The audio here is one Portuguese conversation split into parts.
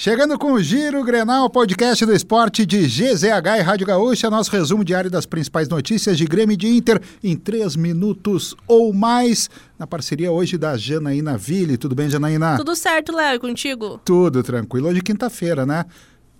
Chegando com o Giro Grenal, podcast do esporte de GZH e Rádio Gaúcha, nosso resumo diário das principais notícias de Grêmio e de Inter em três minutos ou mais, na parceria hoje da Janaína Ville. Tudo bem, Janaína? Tudo certo, Léo, e contigo? Tudo tranquilo. Hoje é quinta-feira, né?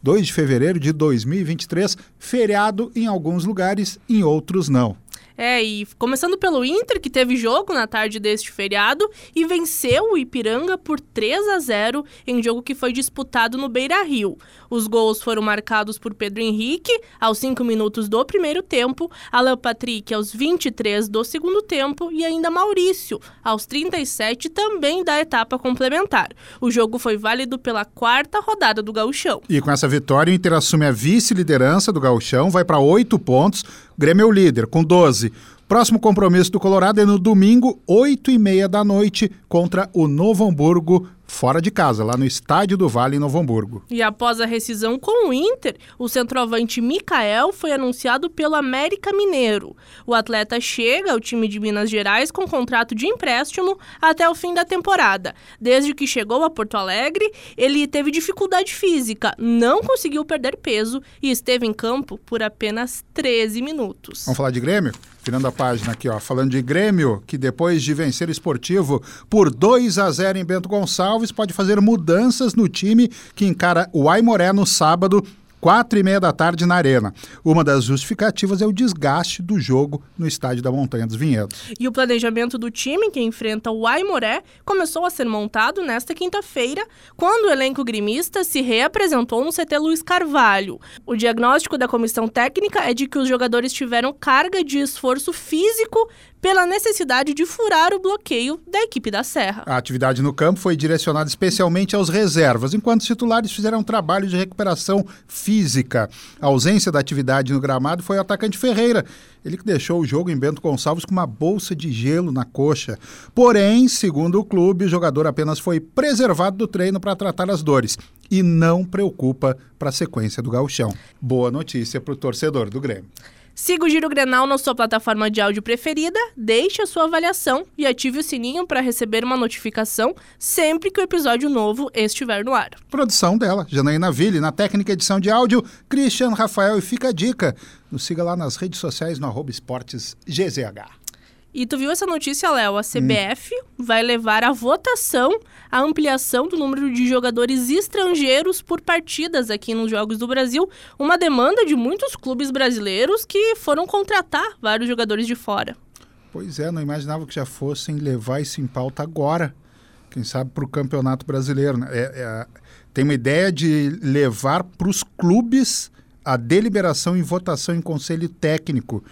2 de fevereiro de 2023, feriado em alguns lugares, em outros não. É, e começando pelo Inter, que teve jogo na tarde deste feriado e venceu o Ipiranga por 3 a 0 em jogo que foi disputado no Beira Rio. Os gols foram marcados por Pedro Henrique aos 5 minutos do primeiro tempo, Alan Patrick aos 23 do segundo tempo e ainda Maurício aos 37 também da etapa complementar. O jogo foi válido pela quarta rodada do Gauchão. E com essa vitória, o Inter assume a vice-liderança do Gauchão, vai para oito pontos. Grêmio é o líder, com 12. Próximo compromisso do Colorado é no domingo, 8 e meia da noite, contra o Novo Hamburgo fora de casa, lá no Estádio do Vale, em Novo Hamburgo. E após a rescisão com o Inter, o centroavante Mikael foi anunciado pelo América Mineiro. O atleta chega ao time de Minas Gerais com contrato de empréstimo até o fim da temporada. Desde que chegou a Porto Alegre, ele teve dificuldade física, não conseguiu perder peso e esteve em campo por apenas 13 minutos. Vamos falar de Grêmio? Virando a página aqui, ó, falando de Grêmio, que depois de vencer o esportivo por 2 a 0 em Bento Gonçalves, pode fazer mudanças no time que encara o Aimoré no sábado quatro e meia da tarde na Arena. Uma das justificativas é o desgaste do jogo no estádio da Montanha dos Vinhedos. E o planejamento do time que enfrenta o Aimoré começou a ser montado nesta quinta-feira, quando o elenco grimista se reapresentou no CT Luiz Carvalho. O diagnóstico da comissão técnica é de que os jogadores tiveram carga de esforço físico pela necessidade de furar o bloqueio da equipe da Serra. A atividade no campo foi direcionada especialmente aos reservas, enquanto os titulares fizeram um trabalho de recuperação física. A ausência da atividade no gramado foi o atacante Ferreira, ele que deixou o jogo em Bento Gonçalves com uma bolsa de gelo na coxa. Porém, segundo o clube, o jogador apenas foi preservado do treino para tratar as dores e não preocupa para a sequência do gauchão. Boa notícia para o torcedor do Grêmio. Siga o Giro Grenal na sua plataforma de áudio preferida, deixe a sua avaliação e ative o sininho para receber uma notificação sempre que o episódio novo estiver no ar. Produção dela, Janaína Ville, na técnica edição de áudio, Christian Rafael. E fica a dica, nos siga lá nas redes sociais no arroba esportes GZH. E tu viu essa notícia, Léo? A CBF hum. vai levar à votação a ampliação do número de jogadores estrangeiros por partidas aqui nos Jogos do Brasil. Uma demanda de muitos clubes brasileiros que foram contratar vários jogadores de fora. Pois é, não imaginava que já fossem levar isso em pauta agora. Quem sabe para o Campeonato Brasileiro. Né? É, é, tem uma ideia de levar para os clubes a deliberação e votação em conselho técnico.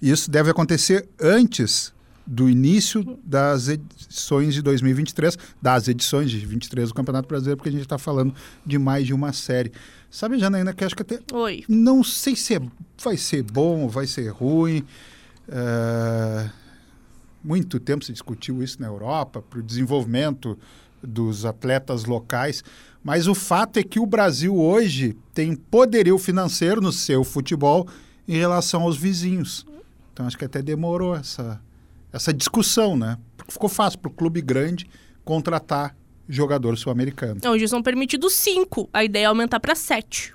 Isso deve acontecer antes do início das edições de 2023, das edições de 23 do Campeonato Brasileiro, porque a gente está falando de mais de uma série. Sabe, Janaína, que acho que até. Oi. Não sei se é, vai ser bom, vai ser ruim. Uh, muito tempo se discutiu isso na Europa, para o desenvolvimento dos atletas locais. Mas o fato é que o Brasil hoje tem poderio financeiro no seu futebol em relação aos vizinhos. Então acho que até demorou essa, essa discussão, né? Porque ficou fácil para o clube grande contratar jogador sul-americano. Hoje são permitidos cinco. A ideia é aumentar para sete.